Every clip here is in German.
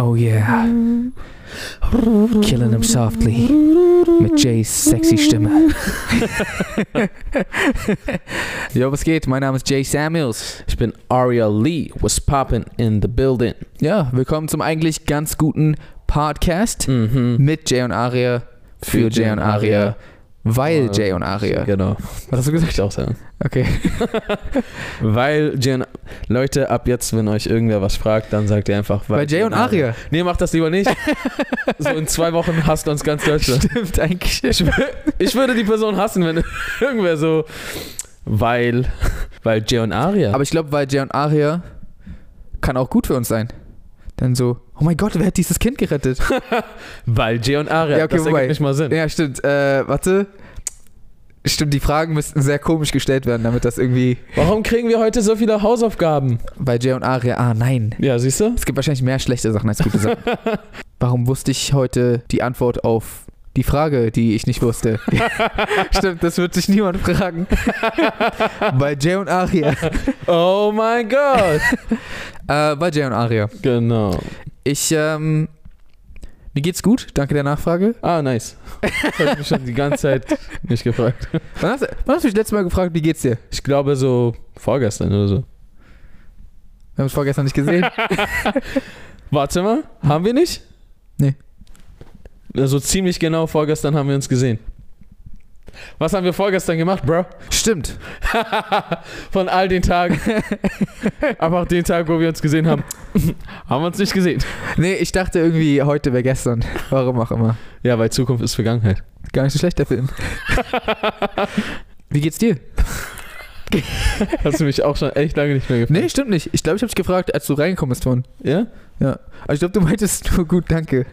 Oh yeah. Killing him softly. Mit Jays sexy Stimme. Jo, was geht? Mein Name ist Jay Samuels. Ich bin Aria Lee. Was poppin' in the building? Ja, willkommen zum eigentlich ganz guten Podcast Mhm. mit Jay und Aria für Jay und Aria, weil Äh, Jay und Aria. Genau. Was hast du gesagt? Ich auch sagen. Okay. Weil Jay und Leute, ab jetzt, wenn euch irgendwer was fragt, dann sagt ihr einfach, Weil Jay und Aria. Nee, macht das lieber nicht. so in zwei Wochen hasst uns ganz Deutschland. Stimmt eigentlich. Ich, ich würde die Person hassen, wenn irgendwer so, weil, weil Jay und Aria. Aber ich glaube, weil Jay und Aria kann auch gut für uns sein. Dann so, oh mein Gott, wer hat dieses Kind gerettet? weil Jay und Aria, Ja, okay, das wobei- ergibt nicht mal Sinn. ja, stimmt. Äh, warte. Stimmt, die Fragen müssten sehr komisch gestellt werden, damit das irgendwie Warum kriegen wir heute so viele Hausaufgaben? bei Jay und Aria. Ah, nein. Ja, siehst du? Es gibt wahrscheinlich mehr schlechte Sachen als gute Sachen. Warum wusste ich heute die Antwort auf die Frage, die ich nicht wusste? Stimmt, das wird sich niemand fragen. bei Jay und Aria. Oh mein Gott. Äh, bei Jay und Aria. genau. Ich, ähm, mir geht's gut, danke der Nachfrage. Ah, nice. Das ich mich schon die ganze Zeit nicht gefragt. Wann hast, wann hast du mich letztes Mal gefragt, wie geht's dir? Ich glaube so vorgestern oder so. Wir haben es vorgestern nicht gesehen. Warte mal, haben wir nicht? Nee. Also ziemlich genau vorgestern haben wir uns gesehen. Was haben wir vorgestern gemacht, Bro? Stimmt. Von all den Tagen. Aber auch den Tag, wo wir uns gesehen haben, haben wir uns nicht gesehen. Nee, ich dachte irgendwie, heute wäre gestern. Warum auch immer. Ja, weil Zukunft ist Vergangenheit. Gar nicht so schlecht, der Film. Wie geht's dir? Hast du mich auch schon echt lange nicht mehr gefragt? Nee, stimmt nicht. Ich glaube, ich habe dich gefragt, als du reingekommen bist von. Ja? Ja. Aber ich glaube, du meintest nur gut, danke.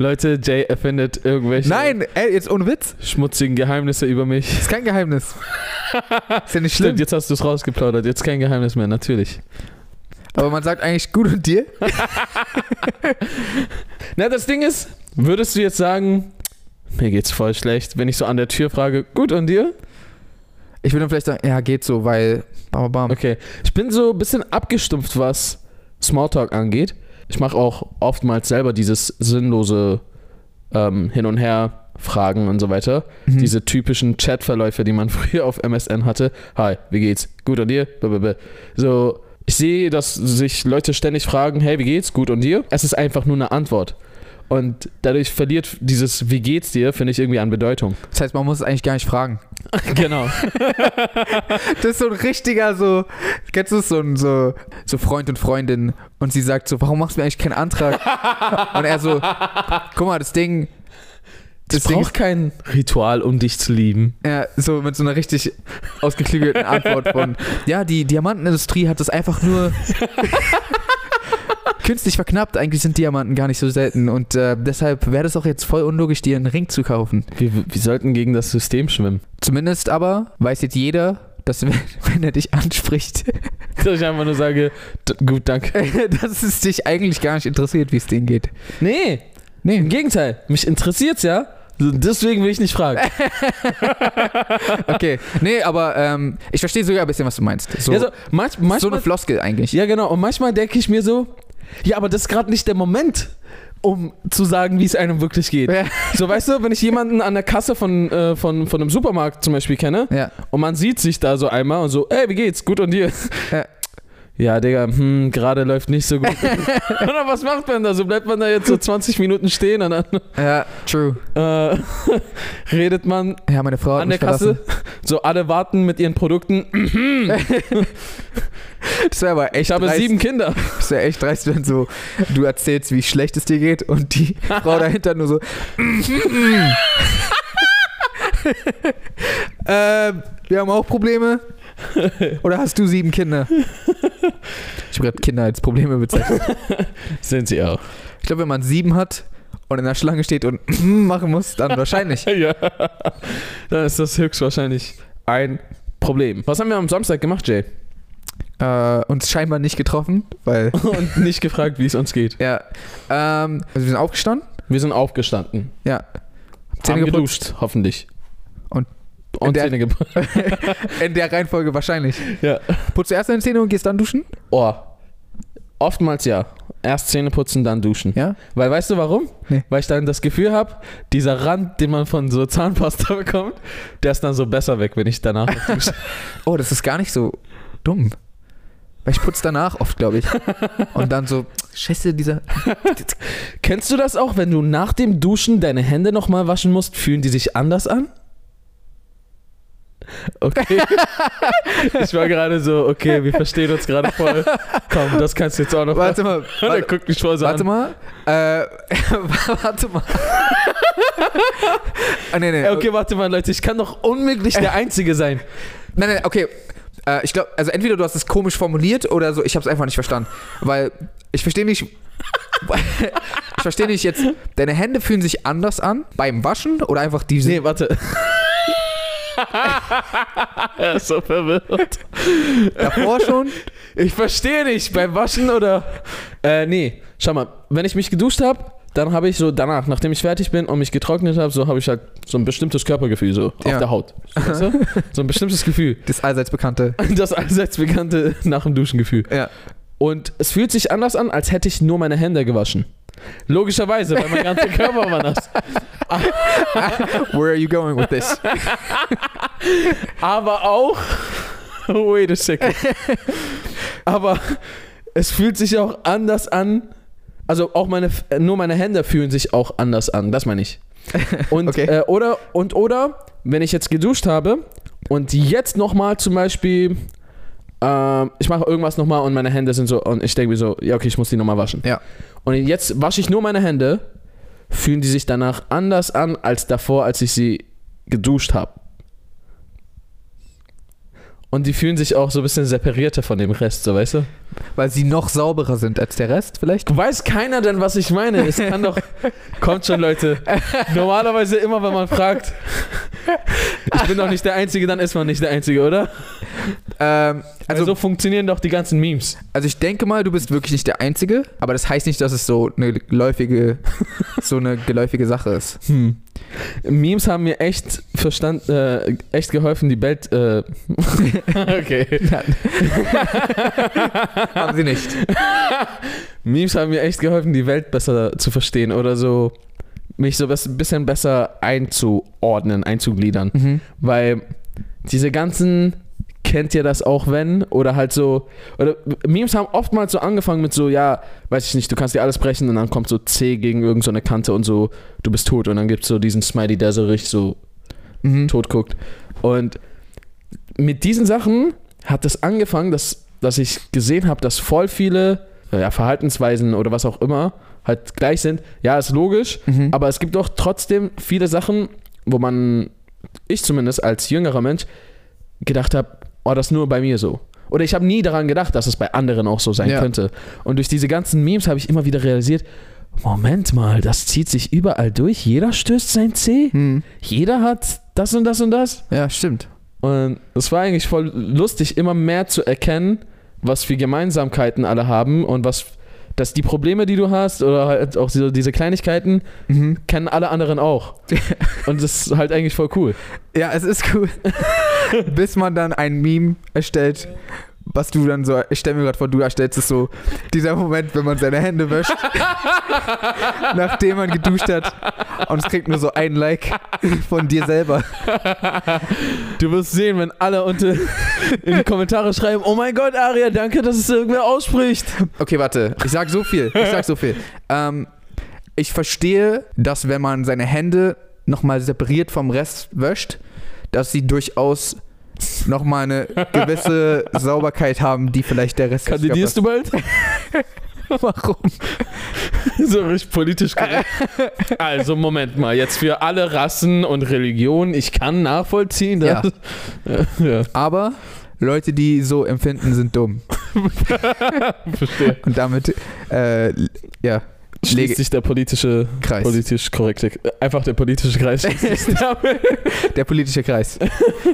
Leute, Jay erfindet irgendwelche Nein, ey, jetzt ohne Witz. schmutzigen Geheimnisse über mich. Ist kein Geheimnis. Ist ja nicht schlimm. Stimmt, jetzt hast du es rausgeplaudert. Jetzt kein Geheimnis mehr, natürlich. Aber man sagt eigentlich gut und dir? Na, das Ding ist, würdest du jetzt sagen, mir geht's voll schlecht, wenn ich so an der Tür frage, gut und dir? Ich würde dann vielleicht sagen, ja, geht so, weil. Bam, bam. Okay. Ich bin so ein bisschen abgestumpft, was Smalltalk angeht. Ich mache auch oftmals selber dieses sinnlose ähm, Hin und Her Fragen und so weiter. Mhm. Diese typischen Chatverläufe, die man früher auf MSN hatte. Hi, wie geht's? Gut und dir? Blablabla. So, ich sehe, dass sich Leute ständig fragen, hey, wie geht's? Gut und dir? Es ist einfach nur eine Antwort. Und dadurch verliert dieses Wie geht's dir, finde ich irgendwie an Bedeutung. Das heißt, man muss es eigentlich gar nicht fragen. genau. Das ist so ein richtiger, so. Kennst du es? So ein so, so Freund und Freundin. Und sie sagt so, warum machst du mir eigentlich keinen Antrag? und er so, guck mal, das Ding. Das Ding braucht kein Ritual, um dich zu lieben. Ja, so mit so einer richtig ausgeklügelten Antwort von, ja, die Diamantenindustrie hat das einfach nur künstlich verknappt. Eigentlich sind Diamanten gar nicht so selten und äh, deshalb wäre das auch jetzt voll unlogisch, dir einen Ring zu kaufen. Wir, wir sollten gegen das System schwimmen. Zumindest aber weiß jetzt jeder, dass wenn, wenn er dich anspricht, Dass ich einfach nur sage, gut, danke. dass es dich eigentlich gar nicht interessiert, wie es denen geht. Nee, Nee. im Gegenteil. Mich interessiert's ja. Deswegen will ich nicht fragen. Okay. Nee, aber ähm, ich verstehe sogar ein bisschen, was du meinst. So, also, manch, so eine manchmal, Floskel eigentlich. ja, genau. Und manchmal denke ich mir so, ja, aber das ist gerade nicht der Moment, um zu sagen, wie es einem wirklich geht. Ja. So, weißt du, wenn ich jemanden an der Kasse von, äh, von, von einem Supermarkt zum Beispiel kenne Ja. und man sieht sich da so einmal und so, ey, wie geht's? Gut und dir? Ja. Ja, Digga, hm, gerade läuft nicht so gut. dann, was macht man da? So bleibt man da jetzt so 20 Minuten stehen und dann Ja, true. äh, redet man Ja, meine Frau an der Kasse. verlassen. So, alle warten mit ihren Produkten. Das wäre aber echt Ich habe dreist. sieben Kinder. Das wäre echt dreist, wenn so du erzählst, wie schlecht es dir geht und die Frau dahinter nur so. ähm, wir haben auch Probleme. Oder hast du sieben Kinder? Ich habe gerade Kinder als Probleme bezeichnet. Sind sie auch. Ich glaube, wenn man sieben hat und in der Schlange steht und machen muss, dann wahrscheinlich. ja. Dann ist das höchstwahrscheinlich ein Problem. Was haben wir am Samstag gemacht, Jay? Äh, uns scheinbar nicht getroffen, weil. Und nicht gefragt, wie es uns geht. Ja. Ähm, also wir sind aufgestanden. Wir sind aufgestanden. Ja. 10 Zähne geputzt? geduscht, hoffentlich. In der-. In der Reihenfolge wahrscheinlich. Ja. Putzt du erst deine Zähne und gehst dann duschen? Oh. Oftmals ja. Erst Zähne putzen, dann duschen. Ja. Weil weißt du warum? Nee. Weil ich dann das Gefühl habe, dieser Rand, den man von so Zahnpasta bekommt, der ist dann so besser weg, wenn ich danach dusche. Oh, das ist gar nicht so dumm. Weil ich putze danach oft, glaube ich. Und dann so, scheiße, dieser. Kennst du das auch, wenn du nach dem Duschen deine Hände nochmal waschen musst, fühlen die sich anders an? Okay. ich war gerade so, okay, wir verstehen uns gerade voll. Komm, das kannst du jetzt auch noch Warte mal. Warte, guckt mich voll so warte an. mal. Äh, warte mal. ah, nee, nee. Okay, warte mal, Leute, ich kann doch unmöglich der Einzige sein. Nein, nein, okay. Äh, ich glaube, also entweder du hast es komisch formuliert oder so, ich habe es einfach nicht verstanden. Weil ich verstehe nicht. ich verstehe nicht jetzt, deine Hände fühlen sich anders an beim Waschen oder einfach die sind. Nee, warte. er ist so verwirrt. Davor schon? Ich verstehe nicht, beim Waschen oder. Äh, nee, schau mal, wenn ich mich geduscht habe, dann habe ich so danach, nachdem ich fertig bin und mich getrocknet habe, so habe ich halt so ein bestimmtes Körpergefühl so auf Ja. der Haut. Weißt du? So ein bestimmtes Gefühl. Das allseits bekannte. Das allseits bekannte nach dem Duschen Gefühl. Ja. Und es fühlt sich anders an, als hätte ich nur meine Hände gewaschen. Logischerweise, weil mein ganzer Körper war nass. Where are you going with this? Aber auch. Wait a second. Aber es fühlt sich auch anders an. Also auch meine, nur meine Hände fühlen sich auch anders an. Das meine ich. Und Okay. äh, oder und oder wenn ich jetzt geduscht habe und jetzt noch mal zum Beispiel ähm, ich mache irgendwas noch mal und meine Hände sind so und ich denke mir so ja okay ich muss die noch mal waschen. Ja. Und jetzt wasche ich nur meine Hände, fühlen die sich danach anders an als davor, als ich sie geduscht habe. Und die fühlen sich auch so ein bisschen separierter von dem Rest, so weißt du? Weil sie noch sauberer sind als der Rest, vielleicht? Weiß keiner denn, was ich meine? Es kann doch. Kommt schon, Leute. Normalerweise immer, wenn man fragt, ich bin doch nicht der Einzige, dann ist man nicht der Einzige, oder? Ähm, Also also, so funktionieren doch die ganzen Memes. also ich denke mal, du bist wirklich nicht der Einzige, aber das heißt nicht, dass es so eine geläufige, so eine geläufige Sache ist. Hm. Memes haben mir echt verstand, äh, echt geholfen, die Welt. Äh, okay. Haben sie nicht. Memes haben mir echt geholfen, die Welt besser zu verstehen oder so mich so ein bisschen besser einzuordnen, einzugliedern. Mhm. Weil diese ganzen, kennt ihr das auch wenn? Oder halt so, oder Memes haben oftmals so angefangen mit so, ja, weiß ich nicht, du kannst dir alles brechen und dann kommt so C gegen irgendeine so eine Kante und so, du bist tot und dann gibt es so diesen Smiley, der so richtig so Mhm. tot guckt. Und mit diesen Sachen hat es angefangen, dass, dass ich gesehen habe, dass voll viele ja, Verhaltensweisen oder was auch immer halt gleich sind. Ja, ist logisch, Mhm. aber es gibt doch trotzdem viele Sachen, wo man, ich zumindest als jüngerer Mensch, gedacht habe, oh, das ist nur bei mir so. Oder ich habe nie daran gedacht, dass es bei anderen auch so sein Ja. könnte. Und durch diese ganzen Memes habe ich immer wieder realisiert, Moment mal, das zieht sich überall durch. Jeder stößt sein C. Mhm. Jeder hat das und das und das. Ja, stimmt. Und es war eigentlich voll lustig, immer mehr zu erkennen, was für Gemeinsamkeiten alle haben und was, dass die Probleme, die du hast oder halt auch so diese Kleinigkeiten, Mhm. kennen alle anderen auch. und das ist halt eigentlich voll cool. Ja, es ist cool. Bis man dann ein Meme erstellt, was du dann so, ich stelle mir gerade vor, du erstellst es so, dieser Moment, wenn man seine Hände wäscht, nachdem man geduscht hat und es kriegt nur so ein Like von dir selber. Du wirst sehen, wenn alle unter in die Kommentare schreiben, oh mein Gott, Aria, danke, dass es irgendwer ausspricht. Okay, warte, ich sag so viel, ich sag so viel. Ähm, ich verstehe, dass wenn man seine Hände nochmal separiert vom Rest wäscht, dass sie durchaus nochmal eine gewisse Sauberkeit haben, die vielleicht der Rest Kandidierst du bald? Warum? so richtig politisch korrekt. Also, Moment mal, jetzt für alle Rassen und Religionen, ich kann nachvollziehen, dass. Ja. ja. Aber Leute, die so empfinden, sind dumm. Verstehe. Und damit, äh, ja, Schließt sich der politische, Kreis. politisch korrekte, einfach der politische Kreis. Der politische Kreis.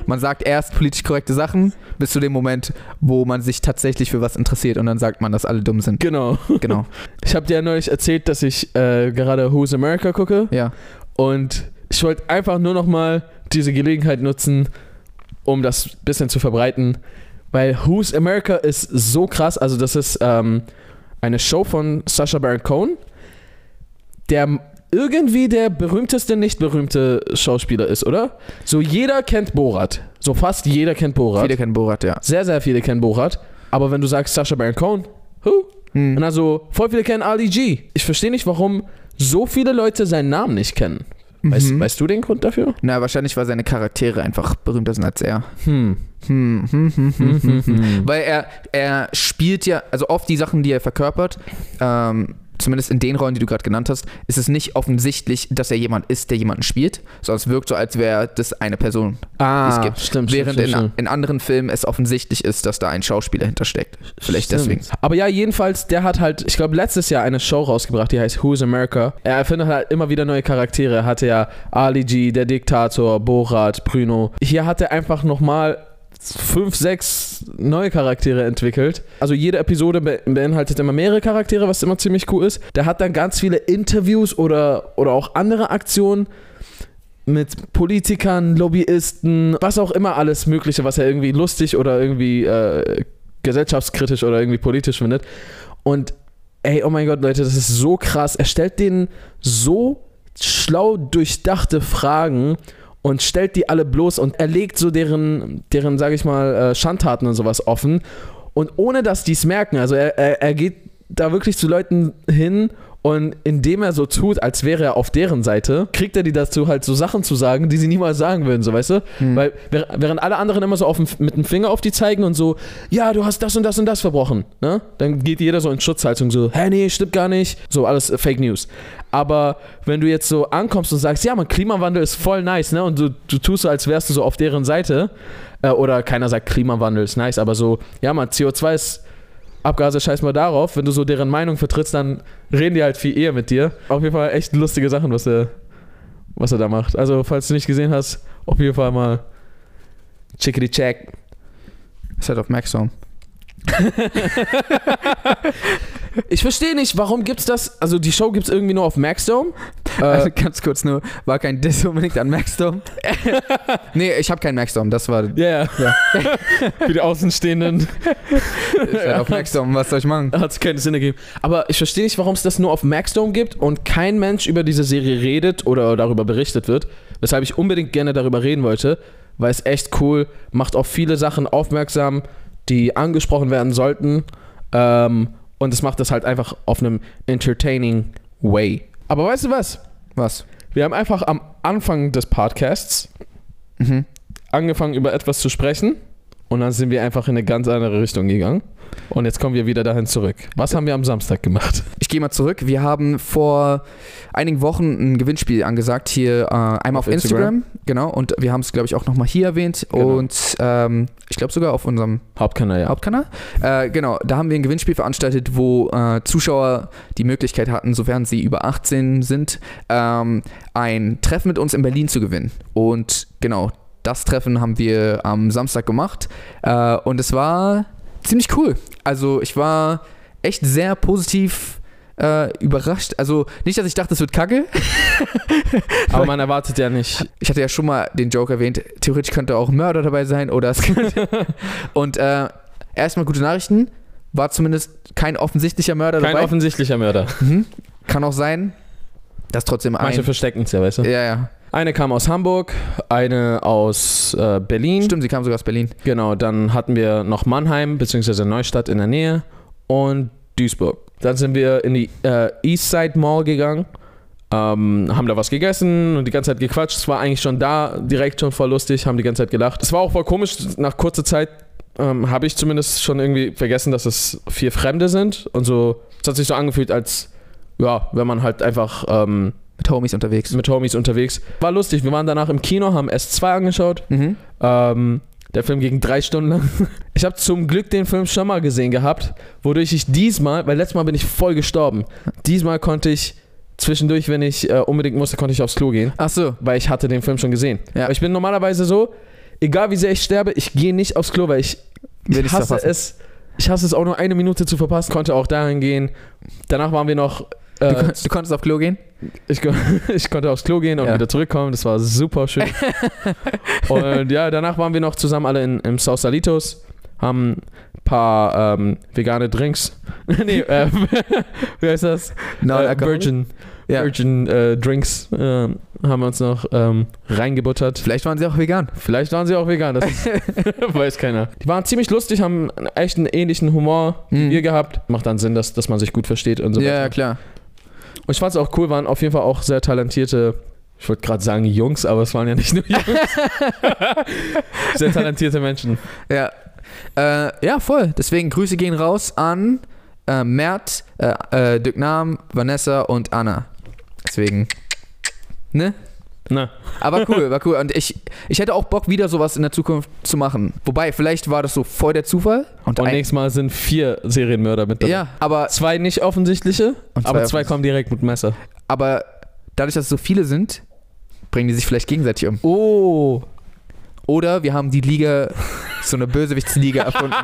Man sagt erst politisch korrekte Sachen bis zu dem Moment, wo man sich tatsächlich für was interessiert und dann sagt man, dass alle dumm sind. genau. Genau. Ich habe dir ja neulich erzählt, dass ich äh, gerade Who's America gucke Ja. und ich wollte einfach nur noch mal diese Gelegenheit nutzen, um das bisschen zu verbreiten, weil Who's America ist so krass. Also das ist ähm, eine Show von Sacha Baron Cohen, der irgendwie der berühmteste, nicht berühmte Schauspieler ist, oder? So jeder kennt Borat. So fast jeder kennt Borat. Viele kennen Borat, ja. Sehr, sehr viele kennen Borat. Aber wenn du sagst Sacha Baron Cohen, who? Hm. Und also voll viele kennen Ali G. Ich verstehe nicht, warum so viele Leute seinen Namen nicht kennen. Weißt, Mhm. weißt du den Grund dafür? Na, wahrscheinlich, weil seine Charaktere einfach berühmter sind als er. Hm. Hm, hm, hm, hm, hm, hm. Mhm. Weil er, er spielt ja, also oft die Sachen, die er verkörpert, ähm, zumindest in den Rollen, die du gerade genannt hast, ist es nicht offensichtlich, dass er jemand ist, der jemanden spielt, sondern es wirkt so, als wäre das eine Person. Ah, Es gibt- stimmt, Während stimmt, in, stimmt. in anderen Filmen es offensichtlich ist, dass da ein Schauspieler hintersteckt. Vielleicht Stimmt. deswegen. Aber ja, jedenfalls, der hat halt, ich glaube, letztes Jahr eine Show rausgebracht, die heißt Who's America. Er erfindet halt immer wieder neue Charaktere. Er hatte ja Ali G, der Diktator, Borat, Bruno. Hier hat er einfach nochmal fünf, sechs neue Charaktere entwickelt. Also jede Episode be beinhaltet immer mehrere Charaktere, was immer ziemlich cool ist. Der hat dann ganz viele Interviews oder, oder auch andere Aktionen mit Politikern, Lobbyisten, was auch immer alles Mögliche, was er irgendwie lustig oder irgendwie äh, gesellschaftskritisch oder irgendwie politisch findet. Und ey, oh mein Gott, Leute, das ist so krass. Er stellt denen so schlau durchdachte Fragen und stellt die alle bloß und er legt so deren, deren sage ich mal, äh, Schandtaten und sowas offen. Und ohne dass die es merken, also er, er, er geht da wirklich zu Leuten hin und indem er so tut, als wäre er auf deren Seite, kriegt er die dazu halt so Sachen zu sagen, die sie niemals sagen würden, so weißt du? Hm. Weil währ- während alle anderen immer so auf dem, mit dem Finger auf die zeigen und so, ja, du hast das und das und das verbrochen, ne? Dann geht jeder so in Schutzhaltung so, hä, nee, stimmt gar nicht. So alles äh, Fake News. Aber wenn du jetzt so ankommst und sagst, ja, man, Klimawandel ist voll nice, ne? Und du, du tust so, als wärst du so auf deren Seite, äh, oder keiner sagt, Klimawandel ist nice, aber so, ja, man, CO2 ist Abgase, scheiß mal darauf. Wenn du so deren Meinung vertrittst, dann reden die halt viel eher mit dir. Auf jeden Fall echt lustige Sachen, was er, was er da macht. Also, falls du nicht gesehen hast, auf jeden Fall mal chickity check. Ist halt auf Maxdome. Ich verstehe nicht, warum gibt's das? Also, die Show gibt's irgendwie nur auf Maxdome. Also Äh, ganz kurz nur, war kein Diss unbedingt an Maxdome. nee, ich habe keinen Maxdome, das war ja, ja. Für die Außenstehenden ist halt auf Maxdome, was soll ich machen? hat es keinen Sinn ergeben. Aber ich verstehe nicht, warum es das nur auf Maxdome gibt und kein Mensch über diese Serie redet oder darüber berichtet wird. Weshalb ich unbedingt gerne darüber reden wollte, weil es echt cool, macht auf viele Sachen aufmerksam, die angesprochen werden sollten. Ähm, und es macht das halt einfach auf einem entertaining way. Aber weißt du was? Was? Wir haben einfach am Anfang des Podcasts Mhm. angefangen, über etwas zu sprechen. Und dann sind wir einfach in eine ganz andere Richtung gegangen. Und jetzt kommen wir wieder dahin zurück. Was haben wir am Samstag gemacht? Ich gehe mal zurück. Wir haben vor einigen Wochen ein Gewinnspiel angesagt, hier äh, einmal auf, Auf Instagram. Instagram. Genau, und wir haben es, glaube ich, auch nochmal hier erwähnt. Genau. Und ähm, ich glaube sogar auf unserem Hauptkanal, ja. Hauptkanal. Äh, genau, da haben wir ein Gewinnspiel veranstaltet, wo äh, Zuschauer die Möglichkeit hatten, sofern sie über 18 sind, ähm, ein Treffen mit uns in Berlin zu gewinnen. Und genau, das Treffen haben wir am Samstag gemacht. Äh, und es war ziemlich cool. Also ich war echt sehr positiv äh, überrascht. Also nicht, dass ich dachte, es wird kacke. Aber man erwartet ja nicht. Ich hatte ja schon mal den Joke erwähnt, theoretisch könnte auch ein Mörder dabei sein oder es könnte. und äh, erstmal gute Nachrichten. War zumindest kein offensichtlicher Mörder Kein dabei. offensichtlicher Mörder. Mhm. Kann auch sein, dass trotzdem Manche ein. verstecken es ja, weißt du? Ja, ja. Eine kam aus Hamburg, eine aus äh, Berlin. Stimmt, sie kam sogar aus Berlin. Genau, dann hatten wir noch Mannheim, beziehungsweise Neustadt in der Nähe und Duisburg. Dann sind wir in die äh, Eastside Mall gegangen, ähm, haben da was gegessen und die ganze Zeit gequatscht. Es war eigentlich schon da direkt schon voll lustig, haben die ganze Zeit gelacht. Es war auch voll komisch, nach kurzer Zeit ähm, habe ich zumindest schon irgendwie vergessen, dass es vier Fremde sind und so. Es hat sich so angefühlt, als ja, wenn man halt einfach ähm, Mit Homies unterwegs. mit Homies unterwegs. War lustig. Wir waren danach im Kino, haben S2 angeschaut. Mhm. Ähm, der Film ging drei Stunden lang. Ich habe zum Glück den Film schon mal gesehen gehabt, wodurch ich diesmal, weil letztes Mal bin ich voll gestorben. Diesmal konnte ich zwischendurch, wenn ich äh, unbedingt musste, konnte ich aufs Klo gehen, Ach so. weil ich hatte den Film schon gesehen. Ja. Aber ich bin normalerweise so, egal wie sehr ich sterbe, ich gehe nicht aufs Klo, weil ich, ich hasse verpassen. es. Ich hasse es auch nur eine Minute zu verpassen. Konnte auch dahin gehen. Danach waren wir noch Du, Äh, kon du konntest auf Klo gehen? ich, ich konnte aufs Klo gehen und Ja. wieder zurückkommen. Das war super schön. und ja, danach waren wir noch zusammen alle in, im Sausalitos, haben ein paar ähm, vegane Drinks. nee, äh, wie heißt das? äh, Virgin, Ja. Virgin äh, Drinks ähm, haben wir uns noch ähm, reingebuttert. Vielleicht waren sie auch vegan. Vielleicht waren sie auch vegan, das weiß keiner. Die waren ziemlich lustig, haben echt einen ähnlichen Humor wie Mhm. wir gehabt. Macht dann Sinn, dass, dass man sich gut versteht und so Ja, weiter. ja, klar. Und ich fand es auch cool, waren auf jeden Fall auch sehr talentierte, ich wollte gerade sagen Jungs, aber es waren ja nicht nur Jungs. sehr talentierte Menschen. Ja. Äh, ja, voll. Deswegen Grüße gehen raus an äh, Mert, äh, äh, Dirk Nahm, Vanessa und Anna. Deswegen. Ne? Na, Aber cool, war cool. Und ich, ich hätte auch Bock, wieder sowas in der Zukunft zu machen. Wobei, vielleicht war das so voll der Zufall. Und, und nächstes Mal sind vier Serienmörder mit dabei. Ja, aber, Zwei nicht offensichtliche, Und zwei aber zwei kommen direkt mit Messer. aber dadurch, dass es so viele sind, bringen die sich vielleicht gegenseitig um. Oh. Oder wir haben die Liga, so eine Bösewichtsliga erfunden.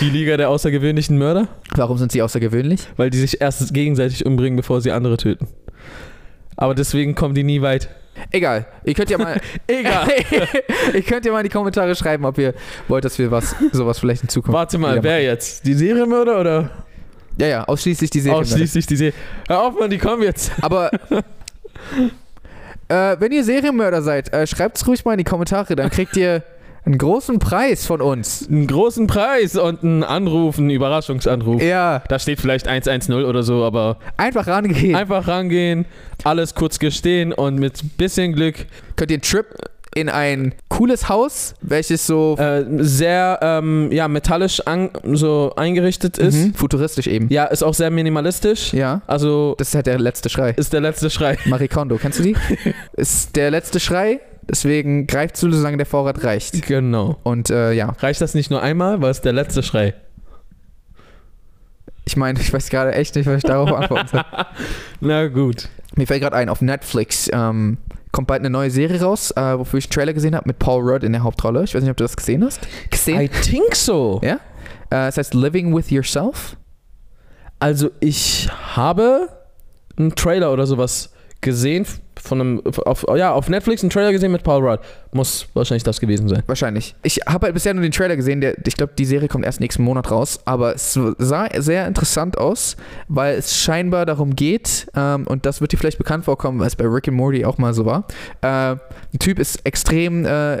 Die Liga der außergewöhnlichen Mörder? Warum sind sie außergewöhnlich? Weil die sich erst gegenseitig umbringen, bevor sie andere töten. Aber deswegen kommen die nie weit. Egal. Ihr könnt ja mal. Egal. ihr könnt ja mal in die Kommentare schreiben, ob ihr wollt, dass wir was, sowas vielleicht in Zukunft. Warte mal, wer jetzt? Die Serienmörder oder machen. Ja, ja, ausschließlich die Serie. ausschließlich die Serie? Hör auf, Mann, die kommen jetzt. Aber. äh, wenn ihr Serienmörder seid, äh, schreibt es ruhig mal in die Kommentare, dann kriegt ihr einen großen Preis von uns. Einen großen Preis und einen Anruf, einen Überraschungsanruf. Ja, Da steht vielleicht 110 oder so, aber einfach rangehen. einfach rangehen, alles kurz gestehen und mit bisschen Glück Könnt ihr einen Trip in ein cooles Haus, welches so äh, sehr ähm, ja, metallisch an, so eingerichtet ist. Mhm, futuristisch eben. Ja, ist auch sehr minimalistisch. Ja. Also Das ist halt der letzte Schrei. ist der letzte Schrei. Marie Kondo, kennst du die? ist der letzte Schrei, deswegen greift zu, solange der Vorrat reicht. Genau. Und äh, ja, Reicht das nicht nur einmal, weil es der letzte Schrei. ich meine, ich weiß gerade echt nicht, was ich darauf antworten soll. Na gut. Mir fällt gerade ein, auf Netflix ähm, kommt bald eine neue Serie raus, äh, wofür ich einen Trailer gesehen habe mit Paul Rudd in der Hauptrolle. Ich weiß nicht, ob du das gesehen hast. Gesehen? I think so. Ja? Äh, es heißt Living with Yourself. Also ich habe einen Trailer oder sowas gesehen von einem auf, ja, auf Netflix einen Trailer gesehen mit Paul Rudd. Muss wahrscheinlich das gewesen sein. Wahrscheinlich. Ich habe halt bisher nur den Trailer gesehen. Der, ich glaube, die Serie kommt erst nächsten Monat raus. Aber es sah sehr interessant aus, weil es scheinbar darum geht, ähm, und das wird dir vielleicht bekannt vorkommen, weil es bei Rick and Morty auch mal so war. Äh, ein Typ ist extrem äh,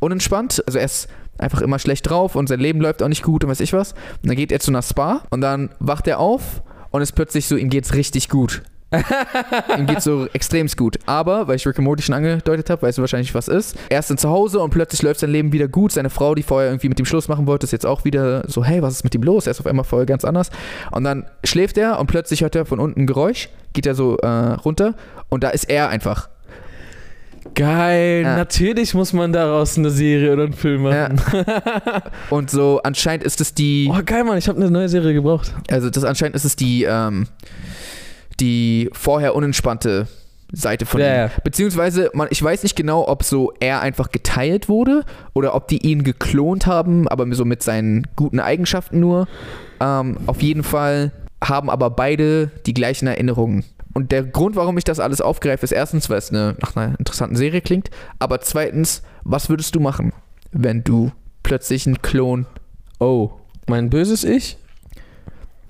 unentspannt. Also er ist einfach immer schlecht drauf und sein Leben läuft auch nicht gut und weiß ich was. Und dann geht er zu einer Spa und dann wacht er auf und ist plötzlich so, ihm geht's richtig gut. ihm geht's so extremst gut. Aber, weil ich Rick and Morty schon angedeutet habe, weißt du wahrscheinlich, was ist. Er ist dann zu Hause und plötzlich läuft sein Leben wieder gut. Seine Frau, die vorher irgendwie mit ihm Schluss machen wollte, ist jetzt auch wieder so, hey, was ist mit ihm los? Er ist auf einmal vorher ganz anders. Und dann schläft er und plötzlich hört er von unten ein Geräusch, geht er so äh, runter und da ist er einfach. Geil. Ja. Natürlich muss man daraus eine Serie oder einen Film machen. Und so anscheinend ist es die, Oh, geil, Mann. Ich habe eine neue Serie gebraucht. also das anscheinend ist es die, ähm, die vorher unentspannte Seite von Ja, ihm. Beziehungsweise, man, ich weiß nicht genau, ob so er einfach geteilt wurde oder ob die ihn geklont haben, aber so mit seinen guten Eigenschaften nur. Ähm, auf jeden Fall haben aber beide die gleichen Erinnerungen. Und der Grund, warum ich das alles aufgreife, ist erstens, weil es eine, nach einer interessanten Serie klingt, aber zweitens, was würdest du machen, wenn du plötzlich einen Klon. Oh. Mein böses Ich?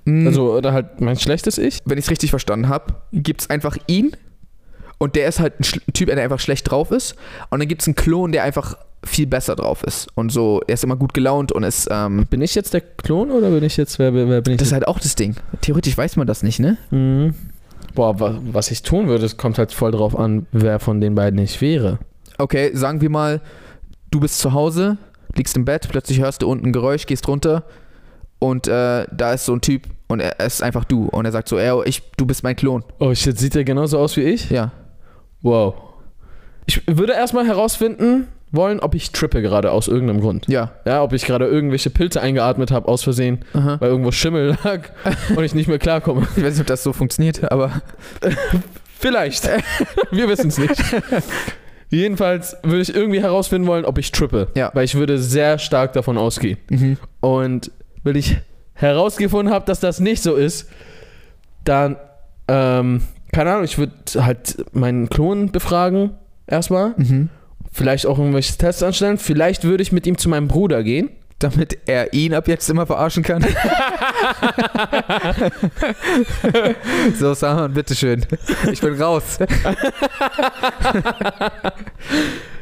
Mh, Also, oder halt mein schlechtes Ich? wenn ich es richtig verstanden habe, gibt es einfach ihn und der ist halt ein, Typ, der einfach schlecht drauf ist. Und dann gibt es einen Klon, der einfach viel besser drauf ist. Und so, er ist immer gut gelaunt und ist, ähm, Bin ich jetzt der Klon oder bin ich jetzt, wer, wer bin ich das ist halt auch das Ding. Theoretisch weiß man das nicht, ne? Mhm. Boah, wa was ich tun würde, es kommt halt voll drauf an, wer von den beiden ich wäre. Okay, sagen wir mal, du bist zu Hause, liegst im Bett, plötzlich hörst du unten ein Geräusch, gehst runter und äh, da ist so ein Typ und er, er ist einfach du. Und er sagt so, ey, ich, du bist mein Klon. Oh shit, sieht der genauso aus wie ich? Ja. Wow. Ich würde erstmal herausfinden wollen, ob ich trippe gerade aus irgendeinem Grund. Ja. Ja, ob ich gerade irgendwelche Pilze eingeatmet habe aus Versehen, Aha. weil irgendwo Schimmel lag und ich nicht mehr klarkomme. Ich weiß nicht, ob das so funktioniert, aber Vielleicht. Wir wissen es nicht. Jedenfalls würde ich irgendwie herausfinden wollen, ob ich trippe. Ja. Weil ich würde sehr stark davon ausgehen. mhm. Und wenn ich herausgefunden habe, dass das nicht so ist, dann Ähm, keine Ahnung, ich würde halt meinen Klon befragen, erstmal. Mhm. Vielleicht auch irgendwelche Tests anstellen. Vielleicht würde ich mit ihm zu meinem Bruder gehen. Damit er ihn ab jetzt immer verarschen kann. so, Saman, bitteschön. Ich bin raus.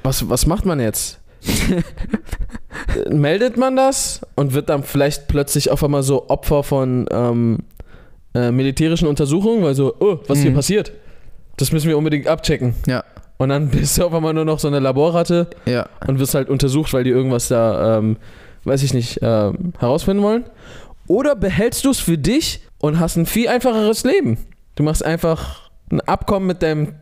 Was, was macht man jetzt? Meldet man das und wird dann vielleicht plötzlich auf einmal so Opfer von ähm, äh, militärischen Untersuchungen, weil so, oh, was hier Mhm. passiert? Das müssen wir unbedingt abchecken. Ja. Und dann bist du auf einmal nur noch so eine Laborratte Ja. und wirst halt untersucht, weil die irgendwas da, ähm, weiß ich nicht, ähm, herausfinden wollen. Oder behältst du es für dich und hast ein viel einfacheres Leben. Du machst einfach ein Abkommen mit deinem,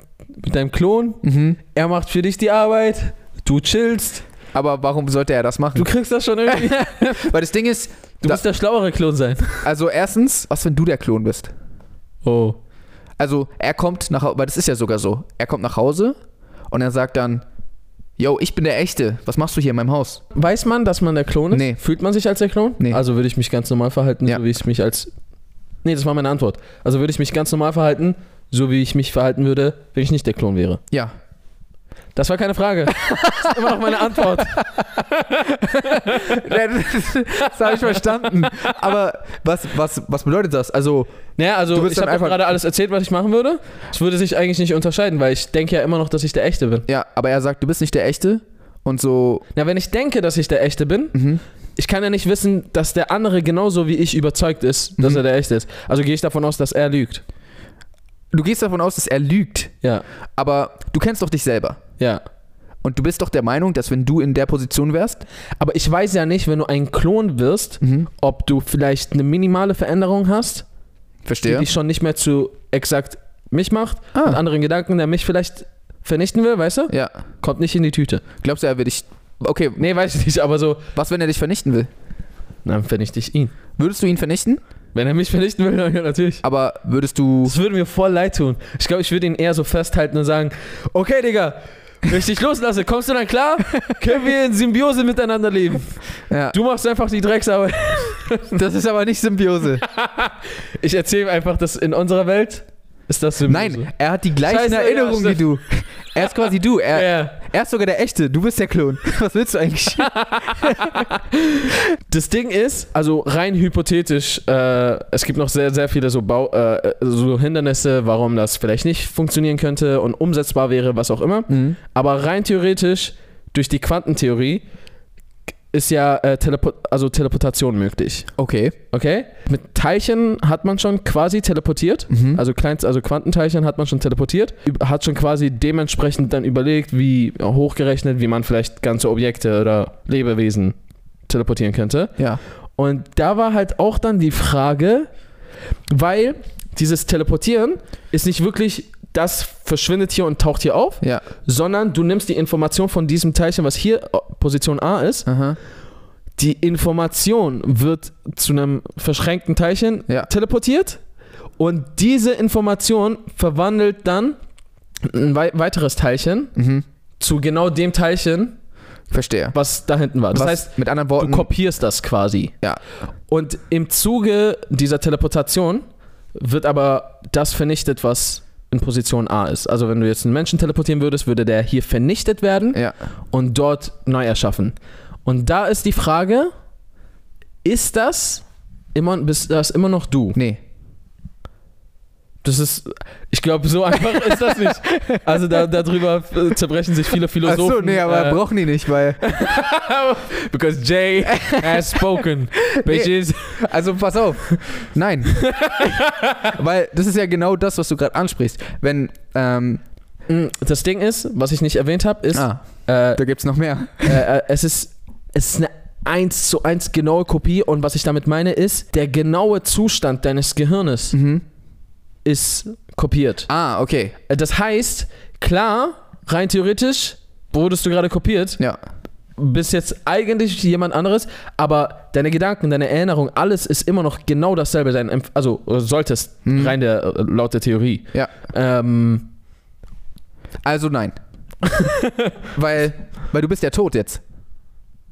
mit deinem Klon, Mhm. er macht für dich die Arbeit, du chillst, Aber warum sollte er das du machen? kriegst das schon irgendwie. Weil das Ding ist, Du Da- musst der schlauere Klon sein. also erstens, was wenn du der Klon bist? Oh. Also er kommt nach Hause, weil das ist ja sogar so. Er kommt nach Hause und er sagt dann, yo, ich bin der Echte. Was machst du hier in meinem Haus? Weiß man, dass man der Klon ist? Nee. Fühlt man sich als der Klon? Nee. Also würde ich mich ganz normal verhalten, Ja. so wie ich mich als. Nee, das war meine Antwort. Also würde ich mich ganz normal verhalten, so wie ich mich verhalten würde, wenn ich nicht der Klon wäre. Ja. Das war keine Frage. Das ist immer noch meine Antwort. das habe ich verstanden. Aber was, was, was bedeutet das? Also, Naja, also ich habe gerade alles erzählt, was ich machen würde. Es würde sich eigentlich nicht unterscheiden, weil ich denke ja immer noch, dass ich der Echte bin. ja, aber er sagt, du bist nicht der Echte. Und so, Na, wenn ich denke, dass ich der Echte bin, mhm. ich kann ja nicht wissen, dass der andere genauso wie ich überzeugt ist, dass Mhm. er der Echte ist. Also gehe ich davon aus, dass er lügt. Du gehst davon aus, dass er lügt. Ja, Aber du kennst doch dich selber. ja. Und du bist doch der Meinung, dass wenn du in der Position wärst, Aber ich weiß ja nicht, wenn du ein Klon wirst, mhm. ob du vielleicht eine minimale Veränderung hast, die verstehe. dich schon nicht mehr zu exakt mich macht, mit Ah, anderen Gedanken, der mich vielleicht vernichten will, weißt du? ja. Kommt nicht in die Tüte. Glaubst du, er will dich. Okay, Nee, weiß ich nicht, aber so, was, wenn er dich vernichten will? dann vernichte ich ihn. Würdest du ihn vernichten? Wenn er mich vernichten will, dann ja, natürlich. Aber würdest du. Das würde mir voll leid tun. Ich glaube, ich würde ihn eher so festhalten und sagen, okay, Digga, wenn ich dich loslasse, kommst du dann klar? Können wir in Symbiose miteinander leben? Ja, Du machst einfach die Drecksarbeit. das ist aber nicht Symbiose. Ich erzähle einfach, dass in unserer Welt ist das Symbiose. Nein, er hat die gleichen Scheiße, ja, Erinnerungen wie stimmt. du. Er ist quasi du. Er, Ja. er ist sogar der Echte. Du bist der Klon. Was willst du eigentlich? Das Ding ist, also rein hypothetisch, äh, es gibt noch sehr, sehr viele so, Bau, äh, so Hindernisse, warum das vielleicht nicht funktionieren könnte und umsetzbar wäre, was auch immer. Mhm. Aber rein theoretisch, durch die Quantentheorie, ist ja äh, Telepo also Teleportation möglich. Okay. Okay? Mit Teilchen hat man schon quasi teleportiert. Mhm. Also Kleinst, also Quantenteilchen hat man schon teleportiert. Hat schon quasi dementsprechend dann überlegt, wie hochgerechnet, wie man vielleicht ganze Objekte oder Lebewesen teleportieren könnte. ja. Und da war halt auch dann die Frage, weil dieses Teleportieren ist nicht wirklich, das verschwindet hier und taucht hier auf, Ja. sondern du nimmst die Information von diesem Teilchen, was hier äh, Position A ist, Aha. die Information wird zu einem verschränkten Teilchen Ja. teleportiert und diese Information verwandelt dann ein wei weiteres Teilchen Mhm. zu genau dem Teilchen, Verstehe. was da hinten war. Das Was, heißt, mit anderen du Worten. kopierst das quasi. Ja. Und im Zuge dieser Teleportation wird aber das vernichtet, was in Position A ist. Also wenn du jetzt einen Menschen teleportieren würdest, würde der hier vernichtet werden Ja. und dort neu erschaffen. Und da ist die Frage, ist das immer, bist das immer noch du? Nee. Das ist, ich glaube, so einfach ist das nicht. Also da, darüber äh, zerbrechen sich viele Philosophen. Achso, nee, aber äh, brauchen die nicht, weil. Because Jay has spoken. Bitches. Also pass auf. Nein. weil das ist ja genau das, was du gerade ansprichst. Wenn. Ähm, Mm, Das Ding ist, was ich nicht erwähnt habe, ist, ah, äh, da gibt's noch mehr. äh, äh, es ist, es ist eine 1 zu 1 genaue Kopie und was ich damit meine ist, der genaue Zustand deines Gehirnes Mhm. Ist kopiert. Ah, okay. Äh, Das heißt, klar, rein theoretisch wurdest du gerade kopiert, Ja. bist jetzt eigentlich jemand anderes, aber deine Gedanken, deine Erinnerung, alles ist immer noch genau dasselbe sein. Also äh, solltest, Mhm. rein der, äh, laut der Theorie. Ja. Ähm, Also nein. weil, weil du bist ja tot jetzt.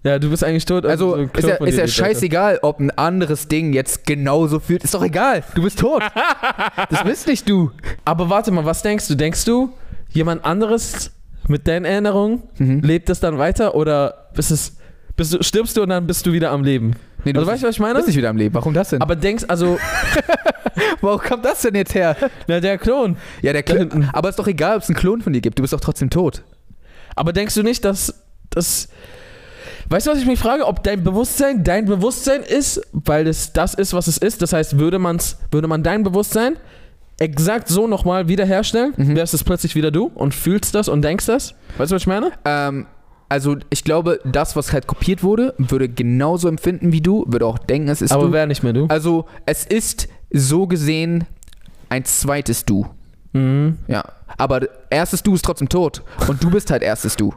Ja, du bist eigentlich tot. Also so ein ist ja, ist ja scheißegal, ob ein anderes Ding jetzt genauso fühlt. Ist doch egal. Du bist tot. das bist nicht du. Aber warte mal, was denkst du? Denkst du, jemand anderes mit deinen Erinnerungen Mhm. lebt das dann weiter oder bist es, bist du, stirbst du und dann bist du wieder am Leben? Nee, du Also bist, weißt du, was ich meine? bist nicht wieder am Leben. Warum das denn? Aber denkst, also, Warum kommt das denn jetzt her? na, der Klon. Ja, der Klon. Aber ist doch egal, ob es einen Klon von dir gibt. Du bist doch trotzdem tot. Aber denkst du nicht, dass das. Weißt du, was ich mich frage? Ob dein Bewusstsein dein Bewusstsein ist, weil es das ist, was es ist. Das heißt, würde, man's, würde man dein Bewusstsein exakt so nochmal wiederherstellen, Mhm. wärst es plötzlich wieder du und fühlst das und denkst das? Weißt du, was ich meine? Ähm, also ich glaube, das, was halt kopiert wurde, würde genauso empfinden wie du, würde auch denken, es ist Aber du. wär nicht mehr du. Also es ist so gesehen ein zweites Du. Mhm. Ja. Aber erstes Du ist trotzdem tot. Und du bist halt erstes Du.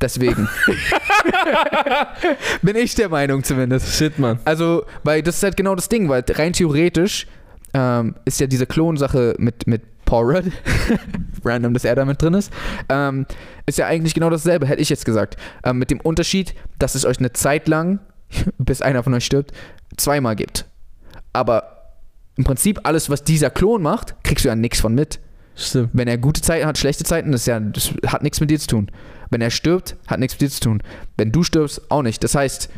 Deswegen. Bin ich der Meinung zumindest. Shit, Mann. Also, weil das ist halt genau das Ding, weil rein theoretisch ähm, ist ja diese Klonsache mit, mit Paul Rudd, random, dass er da mit drin ist, ähm, ist ja eigentlich genau dasselbe, hätte ich jetzt gesagt. Ähm, mit dem Unterschied, dass es euch eine Zeit lang, bis einer von euch stirbt, zweimal gibt. Aber im Prinzip alles, was dieser Klon macht, kriegst du ja nichts von mit. Stimmt. Wenn er gute Zeiten hat, schlechte Zeiten, das, ja, das hat nichts mit dir zu tun. Wenn er stirbt, hat nichts mit dir zu tun. Wenn du stirbst, auch nicht. Das heißt,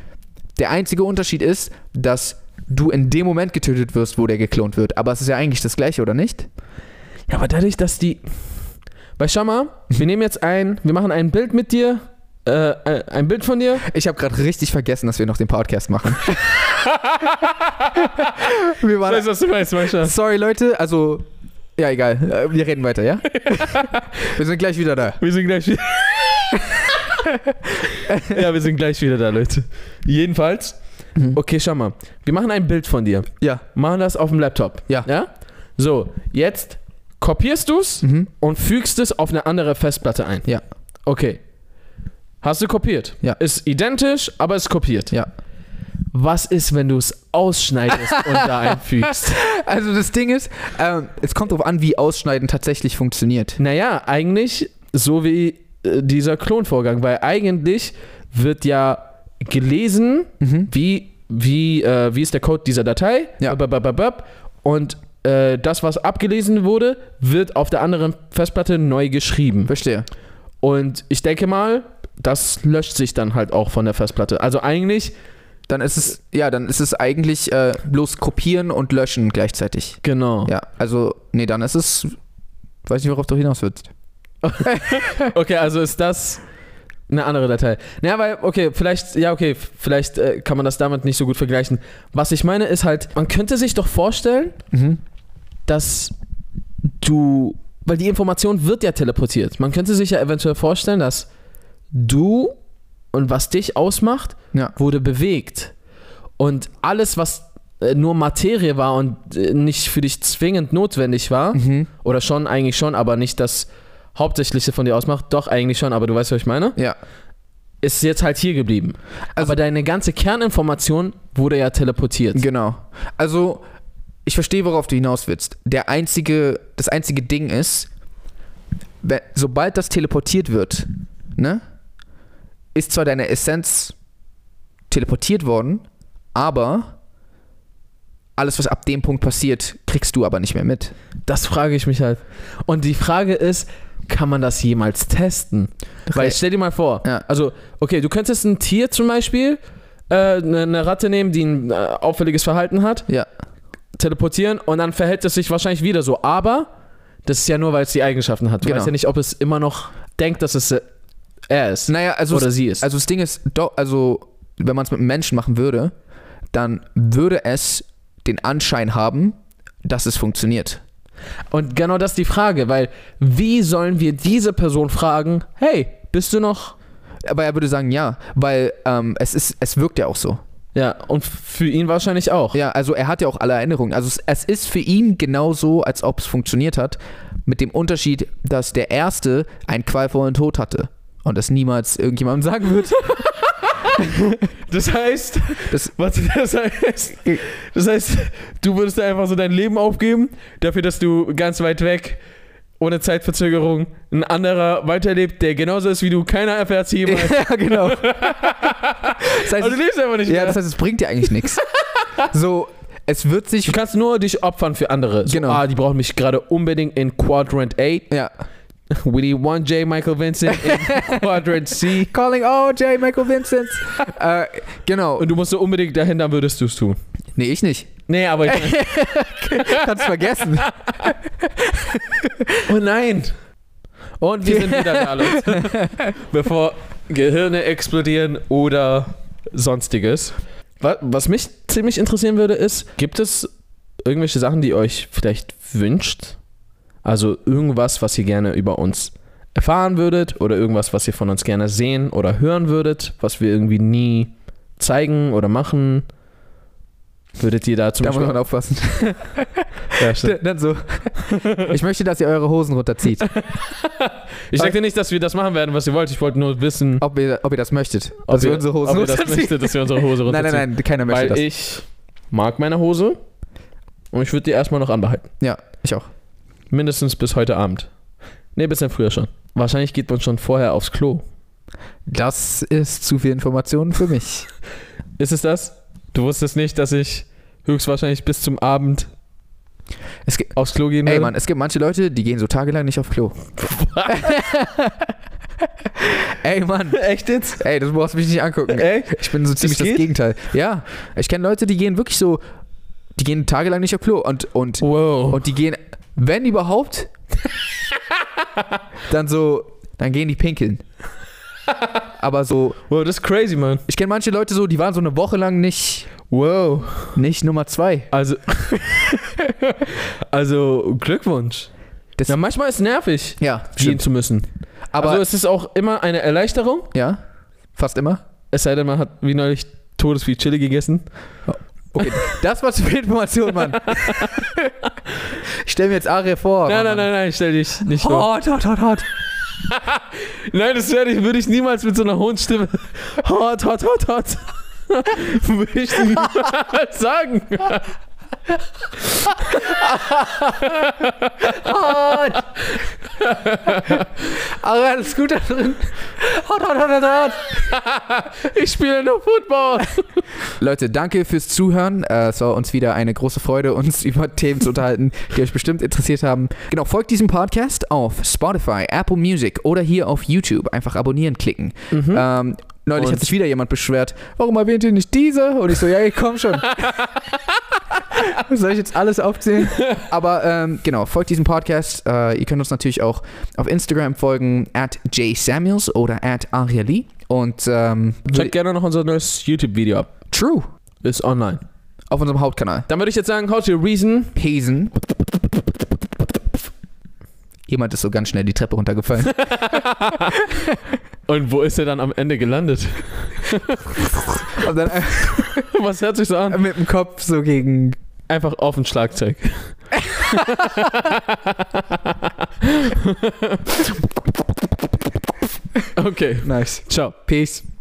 der einzige Unterschied ist, dass du in dem Moment getötet wirst, wo der geklont wird. Aber es ist ja eigentlich das gleiche, oder nicht? Ja, aber dadurch, dass die. Weil schau mal, wir nehmen jetzt ein, wir machen ein Bild mit dir, äh, äh, ein Bild von dir. Ich habe gerade richtig vergessen, dass wir noch den Podcast machen. wir waren, was du meinst, sorry, Leute. Also, ja, egal. Äh, Wir reden weiter, ja? wir sind gleich wieder da. Wir sind gleich wieder. ja, wir sind gleich wieder da, Leute. Jedenfalls, Mhm. okay, schau mal. Wir machen ein Bild von dir. Ja. Machen das auf dem Laptop. Ja. Ja? So, jetzt kopierst du es Mhm. und fügst es auf eine andere Festplatte ein. Ja. Okay. Hast du kopiert? Ja. Ist identisch, aber ist kopiert. Ja. Was ist, wenn du es ausschneidest und da einfügst? Also das Ding ist, ähm, es kommt darauf an, wie Ausschneiden tatsächlich funktioniert. Naja, eigentlich so wie äh, dieser Klonvorgang, weil eigentlich wird ja gelesen, Mhm. wie, wie, äh, wie ist der Code dieser Datei Ja. Und äh, das, was abgelesen wurde, wird auf der anderen Festplatte neu geschrieben. Verstehe. Und ich denke mal, das löscht sich dann halt auch von der Festplatte. Also eigentlich, Dann ist es, ja, dann ist es eigentlich äh, bloß kopieren und löschen gleichzeitig. genau. Ja, also, nee, dann ist es, weiß nicht, worauf du hinaus willst. Okay, also ist das eine andere Datei. Naja, weil, okay, vielleicht, ja, okay, vielleicht äh, kann man das damit nicht so gut vergleichen. Was ich meine ist halt, man könnte sich doch vorstellen, Mhm. dass du, weil die Information wird ja teleportiert. Man könnte sich ja eventuell vorstellen, dass du und was dich ausmacht, Ja. wurde bewegt. Und alles, was äh, nur Materie war und äh, nicht für dich zwingend notwendig war, Mhm. oder schon, eigentlich schon, aber nicht das Hauptsächliche von dir ausmacht, doch eigentlich schon, aber du weißt, was ich meine, Ja. ist jetzt halt hier geblieben. Also- aber deine ganze Kerninformation wurde ja teleportiert. Genau. Also, ich verstehe, worauf du hinaus willst. Der einzige, das einzige Ding ist, sobald das teleportiert wird, ne, ist zwar deine Essenz teleportiert worden, aber alles, was ab dem Punkt passiert, kriegst du aber nicht mehr mit. Das frage ich mich halt. Und die Frage ist, kann man das jemals testen? Weil stell dir mal vor, Ja. also, okay, du könntest ein Tier zum Beispiel, äh, eine, eine Ratte nehmen, die ein äh, auffälliges Verhalten hat, Ja. teleportieren und dann verhält es sich wahrscheinlich wieder so. Aber das ist ja nur, weil es die Eigenschaften hat. Du Genau. weißt ja nicht, ob es immer noch denkt, dass es äh, er ist Naja, also oder sie ist. Also das Ding ist, doch, also wenn man es mit einem Menschen machen würde, dann würde es den Anschein haben, dass es funktioniert. Und genau das ist die Frage, weil wie sollen wir diese Person fragen, hey, bist du noch? Aber er würde sagen, ja, weil ähm, es ist, es wirkt ja auch so. Ja, und für ihn wahrscheinlich auch. Ja, also er hat ja auch alle Erinnerungen. Also es, es ist für ihn genauso, als ob es funktioniert hat, mit dem Unterschied, dass der Erste einen qualvollen Tod hatte. Und das niemals irgendjemandem sagen wird. Das heißt, Das- warte, das heißt, das heißt, du würdest einfach so dein Leben aufgeben, dafür, dass du ganz weit weg ohne Zeitverzögerung, ein anderer weiterlebt, der genauso ist wie du, keiner erfährt es jemals. ja, genau. Das heißt, Also du lebst einfach nicht ja, mehr. das heißt, es bringt dir eigentlich nichts. So, es wird sich. du kannst nur dich opfern für andere. So, Genau. Ah, die brauchen mich gerade unbedingt in Quadrant 8. Ja. We need one J. Michael Vincent in Quadrant C. Calling all J. Michael Vincent. äh, genau. Und du musst so unbedingt dahin, dann würdest du es tun. Nee, ich nicht. Nee, aber ich Kannst vergessen. Oh nein. Und wir sind wieder da, Leute. Bevor Gehirne explodieren oder sonstiges. Wa- Was mich ziemlich interessieren würde, ist, gibt es irgendwelche Sachen, die ihr euch vielleicht wünscht? Also irgendwas, was ihr gerne über uns erfahren würdet oder irgendwas, was ihr von uns gerne sehen oder hören würdet, was wir irgendwie nie zeigen oder machen? Würdet ihr da zum Da muss man Beispiel... aufpassen. Ja. Dann so. Ich möchte, dass ihr eure Hosen runterzieht. Ich sagte nicht, dass wir das machen werden, was ihr wollt. Ich wollte nur wissen, Ob ihr, ob ihr das möchtet. ob dass wir unsere Hosen ob ihr das runterziehen. möchtet, dass wir unsere Hose Nein, runterziehen. nein, nein, keiner möchte Weil das. ich mag meine Hose und ich würde die erstmal noch anbehalten. ja, ich auch. Mindestens bis heute Abend. Nee, bisschen früher schon. Wahrscheinlich geht man schon vorher aufs Klo. Das ist zu viel Information für mich. Ist es das? Du wusstest nicht, dass ich höchstwahrscheinlich bis zum Abend Es gibt, aufs Klo gehen ey, werde? Mann, es gibt manche Leute, die gehen so tagelang nicht auf Klo. ey, Mann. Echt jetzt? Ey, das brauchst du mich nicht angucken. Echt? Ich bin so ziemlich das geht? Gegenteil. Ja, ich kenne Leute, die gehen wirklich so, die gehen tagelang nicht auf Klo und, und, Wow. und die gehen, wenn überhaupt, dann so, dann gehen die pinkeln. Aber so, wow, das ist crazy, Mann. ich kenne manche Leute so, die waren so eine Woche lang nicht, Wow. nicht Nummer zwei. Also, also Glückwunsch. Das- ja, manchmal ist es nervig, Ja, gehen zu müssen. Aber, also es ist auch immer eine Erleichterung, ja, fast immer. es sei denn, man hat wie neulich Todesvieh Chili gegessen. Okay, das war zu viel Information, Mann. ich stell mir jetzt Aria vor. nein, nein, nein, nein, stell dich nicht vor. Hot, hot, hot, hot. Nein, das werde ich, würde ich niemals mit so einer hohen Stimme. Hot, hot, hot, hot. würde ich niemals sagen. Hot. Aber alles gut da drin. Hot, hot, hot, hot, hot. Ich spiele nur Football. Leute, danke fürs Zuhören. Äh, Es war uns wieder eine große Freude, uns über Themen zu unterhalten, die euch bestimmt interessiert haben. Genau, folgt diesem Podcast auf Spotify, Apple Music oder hier auf YouTube. Einfach abonnieren klicken. Ähm, neulich Und- hat sich wieder jemand beschwert, warum erwähnt ihr nicht diese? Und ich so, ja, komm schon. Soll ich jetzt alles aufzählen? Aber ähm, genau, folgt diesem Podcast. Äh, ihr könnt uns natürlich auch auf Instagram folgen, at jsamuels oder at ariali. Und ähm, Check gerne noch unser neues YouTube-Video ab. True. Ist online. Auf unserem Hauptkanal. Dann würde ich jetzt sagen, how to reason. Pesen. Jemand ist so ganz schnell die Treppe runtergefallen. Und wo ist er dann am Ende gelandet? Und dann Was hört sich so an? mit dem Kopf so gegen. Einfach auf ein Schlagzeug. okay, Nice. ciao. Peace.